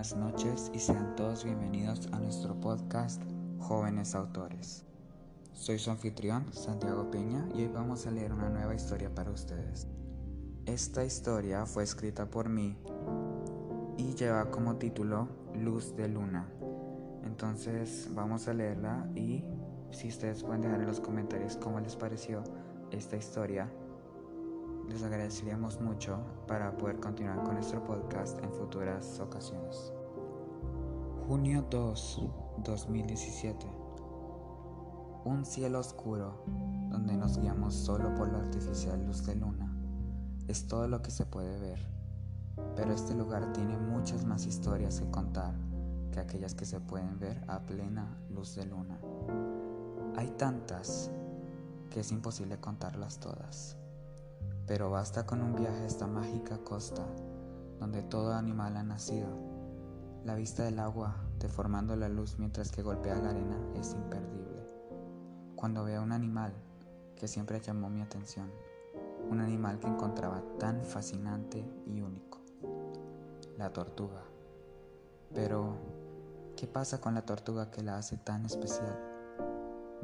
buenas noches y sean todos bienvenidos a nuestro podcast Jóvenes Autores. Soy su anfitrión, Santiago Peña, y hoy vamos a leer una nueva historia para ustedes. Esta historia fue escrita por mí y lleva como título Luz de Luna. Entonces vamos a leerla y si ustedes pueden dejar en los comentarios cómo les pareció esta historia, les agradeceríamos mucho para poder continuar con nuestro podcast en futuras ocasiones. Junio 2, 2017. Un cielo oscuro donde nos guiamos solo por la artificial luz de luna. Es todo lo que se puede ver, pero este lugar tiene muchas más historias que contar que aquellas que se pueden ver a plena luz de luna. Hay tantas que es imposible contarlas todas pero basta con un viaje a esta mágica costa donde todo animal ha nacido. La vista del agua deformando la luz mientras que golpea la arena es imperdible. Cuando veo un animal que siempre llamó mi atención, un animal que encontraba tan fascinante y único, la tortuga. Pero, ¿qué pasa con la tortuga que la hace tan especial?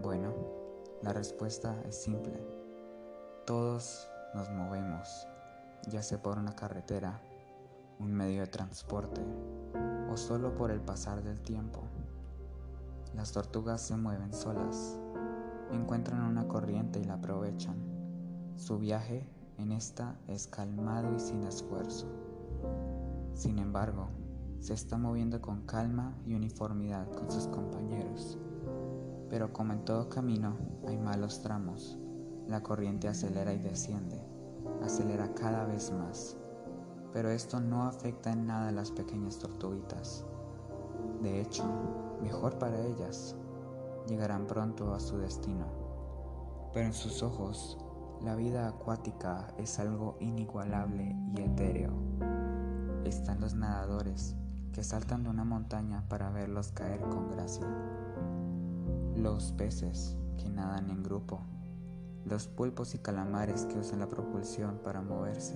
Bueno, la respuesta es simple. Todos nos movemos, ya sea por una carretera, un medio de transporte o solo por el pasar del tiempo. Las tortugas se mueven solas, encuentran una corriente y la aprovechan. Su viaje en esta es calmado y sin esfuerzo. Sin embargo, se está moviendo con calma y uniformidad con sus compañeros. Pero como en todo camino hay malos tramos, la corriente acelera y desciende, acelera cada vez más, pero esto no afecta en nada a las pequeñas tortuguitas. De hecho, mejor para ellas, llegarán pronto a su destino. Pero en sus ojos, la vida acuática es algo inigualable y etéreo. Están los nadadores que saltan de una montaña para verlos caer con gracia. Los peces que nadan en grupo los pulpos y calamares que usan la propulsión para moverse,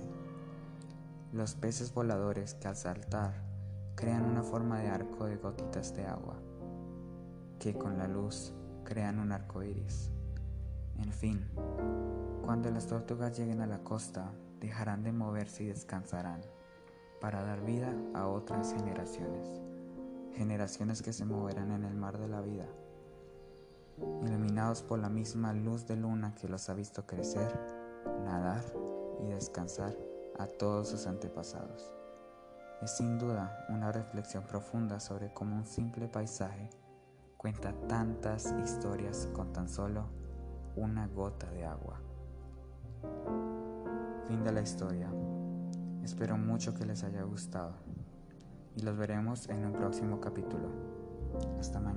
los peces voladores que al saltar crean una forma de arco de gotitas de agua, que con la luz crean un arco iris. En fin, cuando las tortugas lleguen a la costa, dejarán de moverse y descansarán para dar vida a otras generaciones, generaciones que se moverán en el mar de la vida iluminados por la misma luz de luna que los ha visto crecer, nadar y descansar a todos sus antepasados. Es sin duda una reflexión profunda sobre cómo un simple paisaje cuenta tantas historias con tan solo una gota de agua. Fin de la historia. Espero mucho que les haya gustado y los veremos en un próximo capítulo. Hasta mañana.